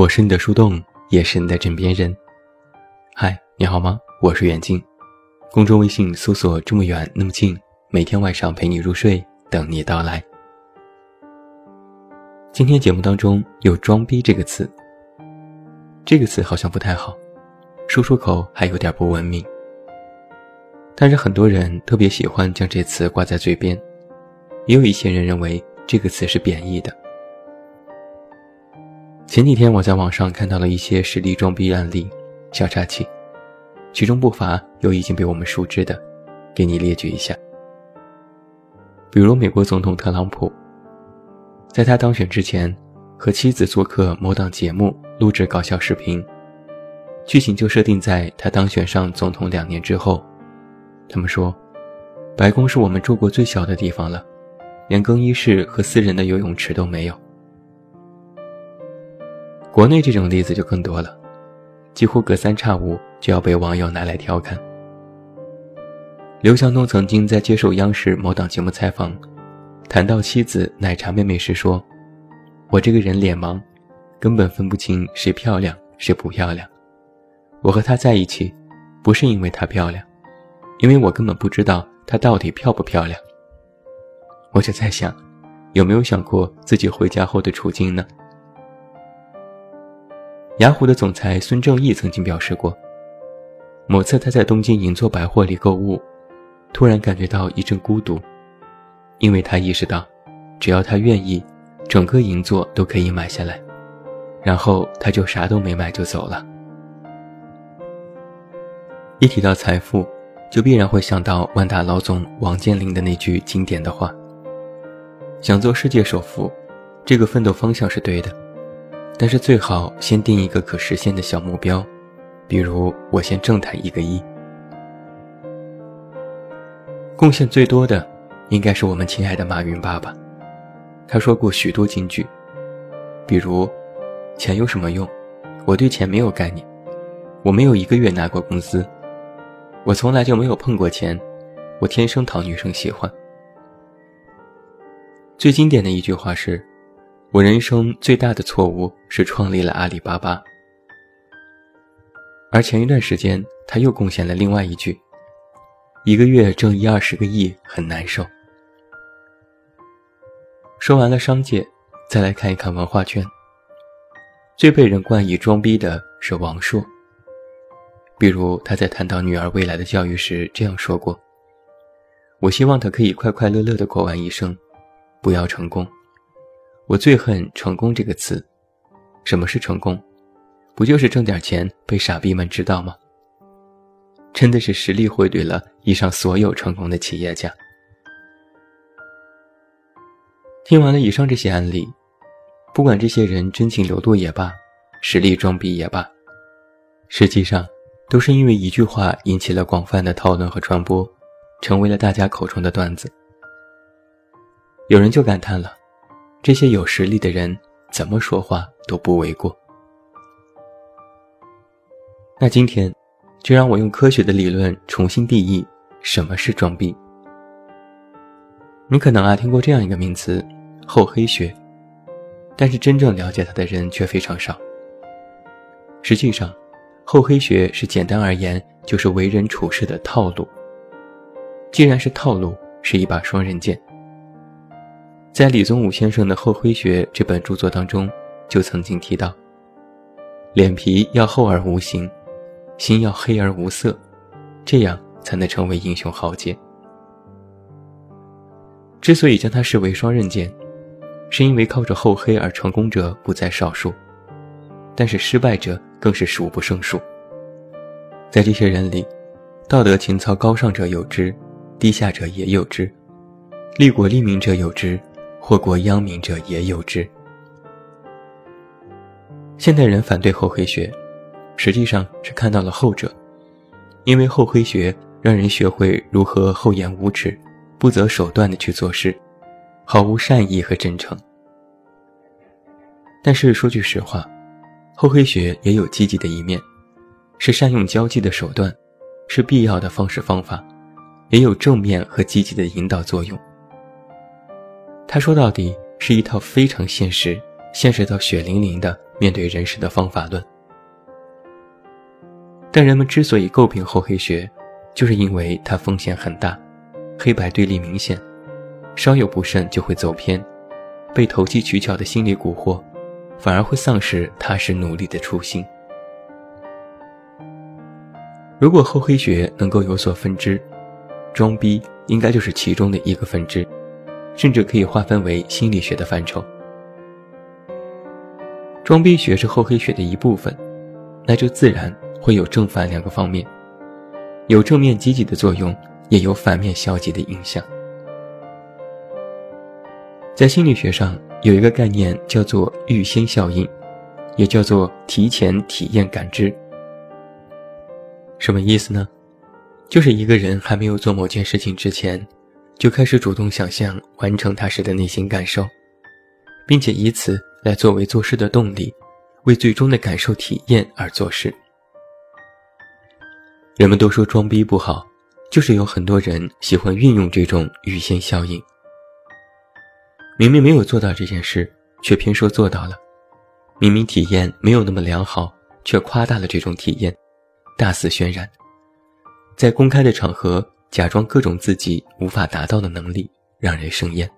我是你的树洞，也是你的枕边人。嗨，你好吗？我是远近，公众微信搜索“这么远那么近”，每天晚上陪你入睡，等你到来。今天节目当中有“装逼”这个词，这个词好像不太好，说出口还有点不文明。但是很多人特别喜欢将这词挂在嘴边，也有一些人认为这个词是贬义的。前几天我在网上看到了一些实力装逼案例，小插曲，其中不乏有已经被我们熟知的，给你列举一下。比如美国总统特朗普，在他当选之前，和妻子做客某档节目录制搞笑视频，剧情就设定在他当选上总统两年之后。他们说，白宫是我们住过最小的地方了，连更衣室和私人的游泳池都没有。国内这种例子就更多了，几乎隔三差五就要被网友拿来调侃。刘强东曾经在接受央视某档节目采访，谈到妻子奶茶妹妹时说：“我这个人脸盲，根本分不清谁漂亮谁不漂亮。我和她在一起，不是因为她漂亮，因为我根本不知道她到底漂不漂亮。”我就在想，有没有想过自己回家后的处境呢？雅虎的总裁孙正义曾经表示过，某次他在东京银座百货里购物，突然感觉到一阵孤独，因为他意识到，只要他愿意，整个银座都可以买下来，然后他就啥都没买就走了。一提到财富，就必然会想到万达老总王健林的那句经典的话：“想做世界首富，这个奋斗方向是对的。”但是最好先定一个可实现的小目标，比如我先挣他一个亿。贡献最多的，应该是我们亲爱的马云爸爸。他说过许多金句，比如：“钱有什么用？我对钱没有概念，我没有一个月拿过工资，我从来就没有碰过钱，我天生讨女生喜欢。”最经典的一句话是。我人生最大的错误是创立了阿里巴巴，而前一段时间他又贡献了另外一句：“一个月挣一二十个亿很难受。”说完了商界，再来看一看文化圈。最被人冠以装逼的是王朔，比如他在谈到女儿未来的教育时这样说过：“我希望她可以快快乐乐的过完一生，不要成功。”我最恨“成功”这个词。什么是成功？不就是挣点钱被傻逼们知道吗？真的是实力汇兑了以上所有成功的企业家。听完了以上这些案例，不管这些人真情流露也罢，实力装逼也罢，实际上都是因为一句话引起了广泛的讨论和传播，成为了大家口中的段子。有人就感叹了。这些有实力的人怎么说话都不为过。那今天，就让我用科学的理论重新定义什么是装逼。你可能啊听过这样一个名词“厚黑学”，但是真正了解它的人却非常少。实际上，厚黑学是简单而言就是为人处事的套路。既然是套路，是一把双刃剑。在李宗武先生的《厚黑学》这本著作当中，就曾经提到：脸皮要厚而无形，心要黑而无色，这样才能成为英雄豪杰。之所以将它视为双刃剑，是因为靠着厚黑而成功者不在少数，但是失败者更是数不胜数。在这些人里，道德情操高尚者有之，低下者也有之，利国利民者有之。祸国殃民者也有之。现代人反对厚黑学，实际上是看到了后者，因为厚黑学让人学会如何厚颜无耻、不择手段的去做事，毫无善意和真诚。但是说句实话，厚黑学也有积极的一面，是善用交际的手段，是必要的方式方法，也有正面和积极的引导作用。他说到底是一套非常现实、现实到血淋淋的面对人世的方法论。但人们之所以诟病厚黑学，就是因为它风险很大，黑白对立明显，稍有不慎就会走偏，被投机取巧的心理蛊惑，反而会丧失踏实努力的初心。如果厚黑学能够有所分支，装逼应该就是其中的一个分支，甚至可以划分为心理学的范畴。装逼学是厚黑学的一部分，那就自然会有正反两个方面，有正面积极的作用，也有反面消极的影响。在心理学上有一个概念叫做预先效应，也叫做提前体验感知。什么意思呢？就是一个人还没有做某件事情之前，就开始主动想象完成它时的内心感受，并且以此。来作为做事的动力，为最终的感受体验而做事。人们都说装逼不好，就是有很多人喜欢运用这种预先效应。明明没有做到这件事，却偏说做到了；明明体验没有那么良好，却夸大了这种体验，大肆渲染，在公开的场合假装各种自己无法达到的能力，让人生厌。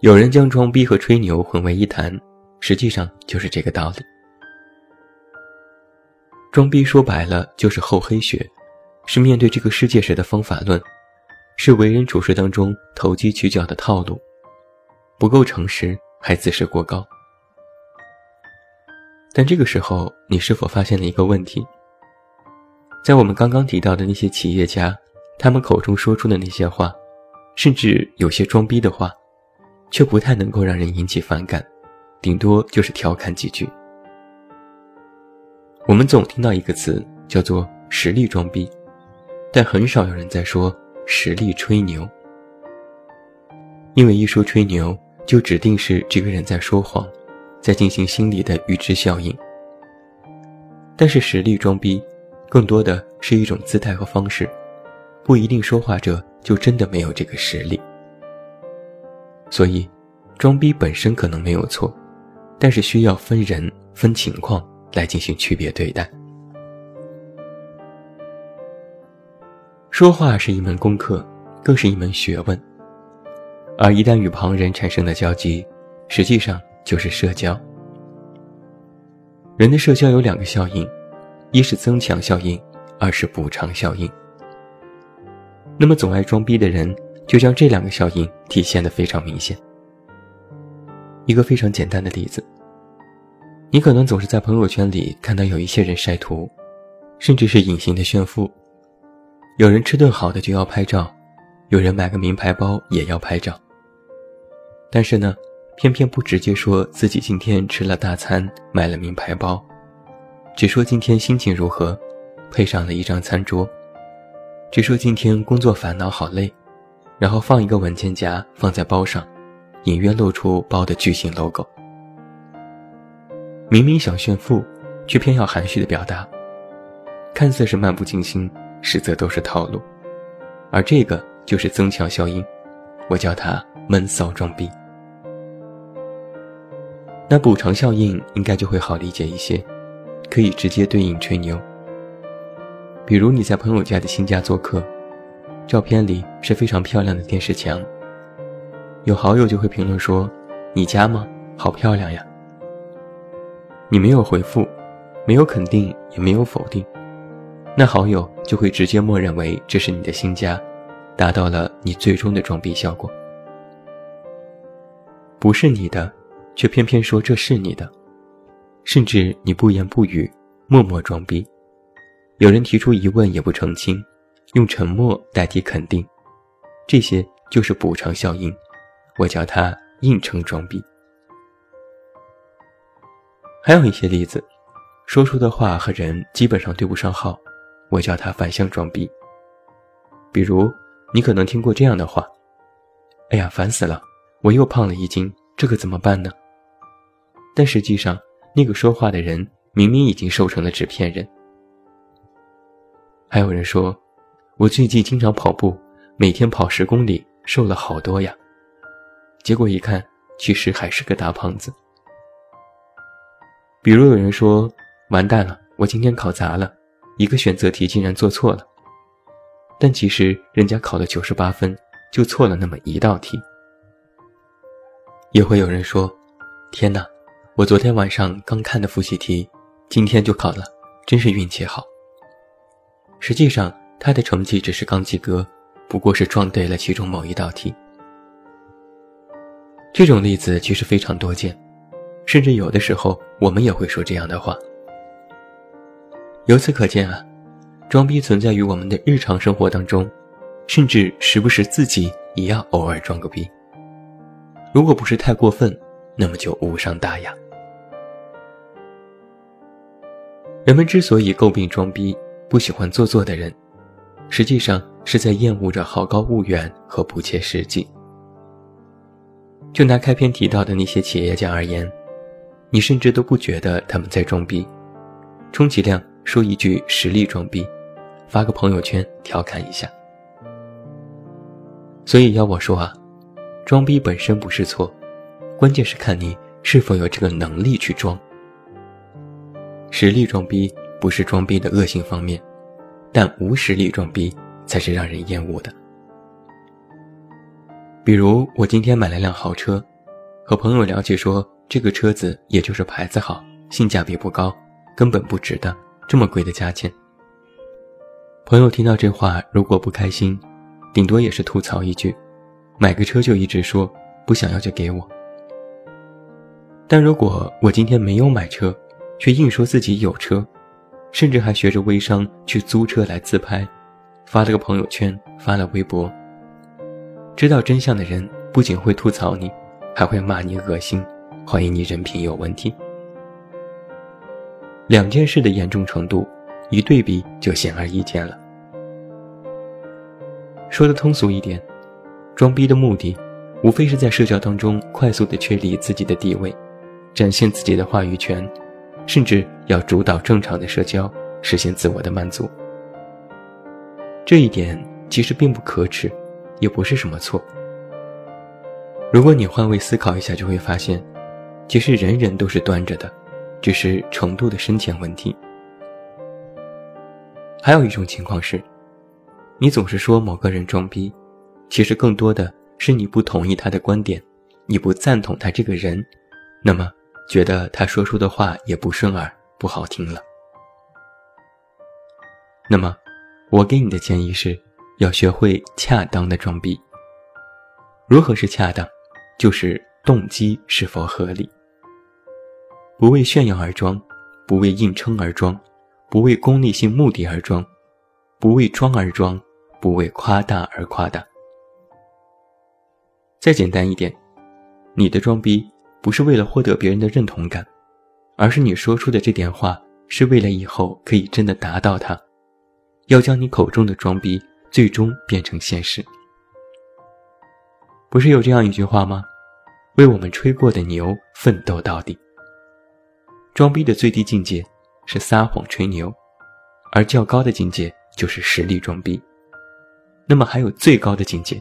有人将装逼和吹牛混为一谈，实际上就是这个道理。装逼说白了就是厚黑学，是面对这个世界时的方法论，是为人处事当中投机取巧的套路，不够诚实还自视过高。但这个时候，你是否发现了一个问题？在我们刚刚提到的那些企业家，他们口中说出的那些话，甚至有些装逼的话。却不太能够让人引起反感，顶多就是调侃几句。我们总听到一个词叫做“实力装逼”，但很少有人在说“实力吹牛”，因为一说吹牛，就指定是这个人在说谎，在进行心理的预知效应。但是实力装逼，更多的是一种姿态和方式，不一定说话者就真的没有这个实力。所以，装逼本身可能没有错，但是需要分人分情况来进行区别对待。说话是一门功课，更是一门学问。而一旦与旁人产生的交集，实际上就是社交。人的社交有两个效应，一是增强效应，二是补偿效应。那么，总爱装逼的人。就将这两个效应体现得非常明显。一个非常简单的例子，你可能总是在朋友圈里看到有一些人晒图，甚至是隐形的炫富。有人吃顿好的就要拍照，有人买个名牌包也要拍照。但是呢，偏偏不直接说自己今天吃了大餐，买了名牌包，只说今天心情如何，配上了一张餐桌，只说今天工作烦恼好累。然后放一个文件夹放在包上，隐约露出包的巨型 logo。明明想炫富，却偏要含蓄的表达，看似是漫不经心，实则都是套路。而这个就是增强效应，我叫它闷骚装逼。那补偿效应应该就会好理解一些，可以直接对应吹牛。比如你在朋友家的新家做客。照片里是非常漂亮的电视墙。有好友就会评论说：“你家吗？好漂亮呀。”你没有回复，没有肯定，也没有否定，那好友就会直接默认为这是你的新家，达到了你最终的装逼效果。不是你的，却偏偏说这是你的，甚至你不言不语，默默装逼。有人提出疑问也不澄清。用沉默代替肯定，这些就是补偿效应，我叫它硬撑装逼。还有一些例子，说出的话和人基本上对不上号，我叫它反向装逼。比如，你可能听过这样的话：“哎呀，烦死了，我又胖了一斤，这可怎么办呢？”但实际上，那个说话的人明明已经瘦成了纸片人。还有人说。我最近经常跑步，每天跑十公里，瘦了好多呀。结果一看，其实还是个大胖子。比如有人说：“完蛋了，我今天考砸了，一个选择题竟然做错了。”但其实人家考了九十八分，就错了那么一道题。也会有人说：“天哪，我昨天晚上刚看的复习题，今天就考了，真是运气好。”实际上，他的成绩只是刚及格，不过是撞对了其中某一道题。这种例子其实非常多见，甚至有的时候我们也会说这样的话。由此可见啊，装逼存在于我们的日常生活当中，甚至时不时自己也要偶尔装个逼。如果不是太过分，那么就无伤大雅。人们之所以诟病装逼，不喜欢做作的人，实际上是在厌恶着好高骛远和不切实际。就拿开篇提到的那些企业家而言，你甚至都不觉得他们在装逼，充其量说一句实力装逼，发个朋友圈调侃一下。所以要我说啊，装逼本身不是错，关键是看你是否有这个能力去装。实力装逼不是装逼的恶性方面，但无实力装逼才是让人厌恶的。比如我今天买了辆豪车，和朋友聊起说这个车子也就是牌子好，性价比不高，根本不值得这么贵的价钱。朋友听到这话，如果不开心，顶多也是吐槽一句：“买个车就一直说不想要就给我。”但如果我今天没有买车，却硬说自己有车，甚至还学着微商去租车来自拍，发了个朋友圈，发了微博。知道真相的人不仅会吐槽你，还会骂你恶心，怀疑你人品有问题。两件事的严重程度，一对比就显而易见了。说的通俗一点，装逼的目的，无非是在社交当中快速的确立自己的地位，展现自己的话语权，甚至要主导正常的社交，实现自我的满足。这一点其实并不可耻。也不是什么错。如果你换位思考一下，就会发现，其实人人都是端着的，只是程度的深浅问题。还有一种情况是，你总是说某个人装逼，其实更多的是你不同意他的观点，你不赞同他这个人，那么觉得他说出的话也不顺耳、不好听了。那么，我给你的建议是。要学会恰当的装逼。如何是恰当？就是动机是否合理，不为炫耀而装，不为硬撑而装，不为功利性目的而装，不为装而装，不为夸大而夸大。再简单一点，你的装逼不是为了获得别人的认同感，而是你说出的这点话是为了以后可以真的达到它，要将你口中的装逼。最终变成现实，不是有这样一句话吗？为我们吹过的牛奋斗到底。装逼的最低境界是撒谎吹牛，而较高的境界就是实力装逼。那么还有最高的境界，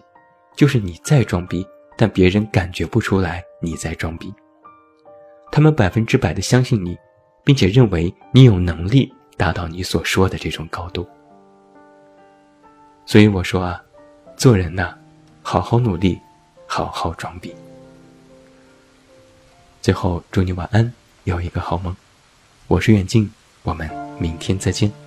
就是你在装逼，但别人感觉不出来你在装逼。他们百分之百的相信你，并且认为你有能力达到你所说的这种高度。所以我说啊，做人呐，好好努力，好好装逼。最后祝你晚安，有一个好梦。我是远近，我们明天再见。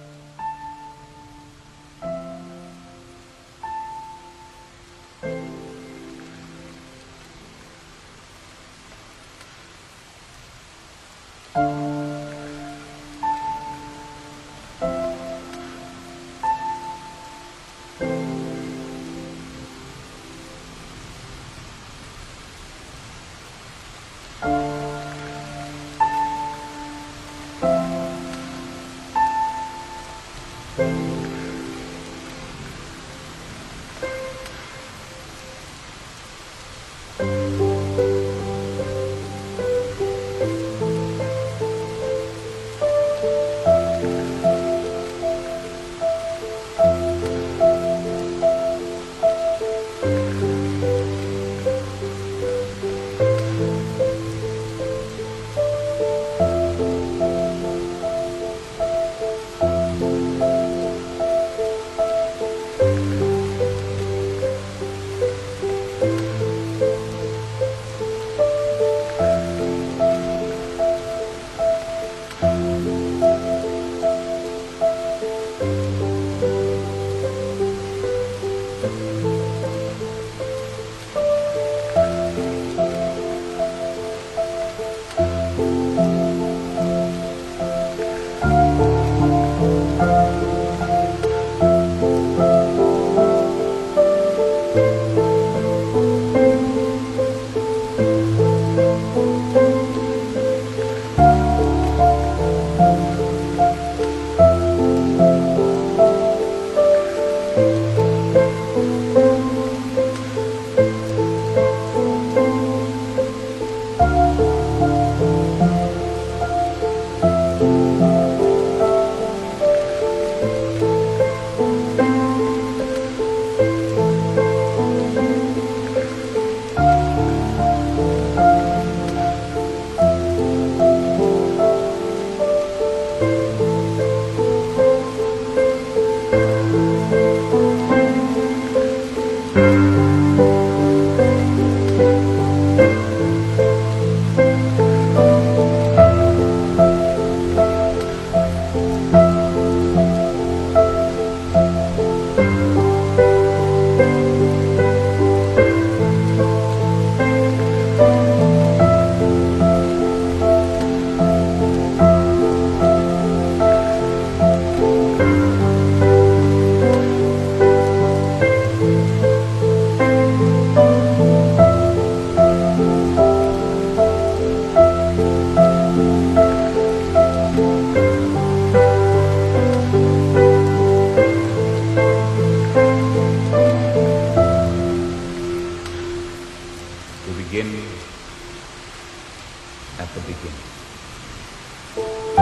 At the beginning.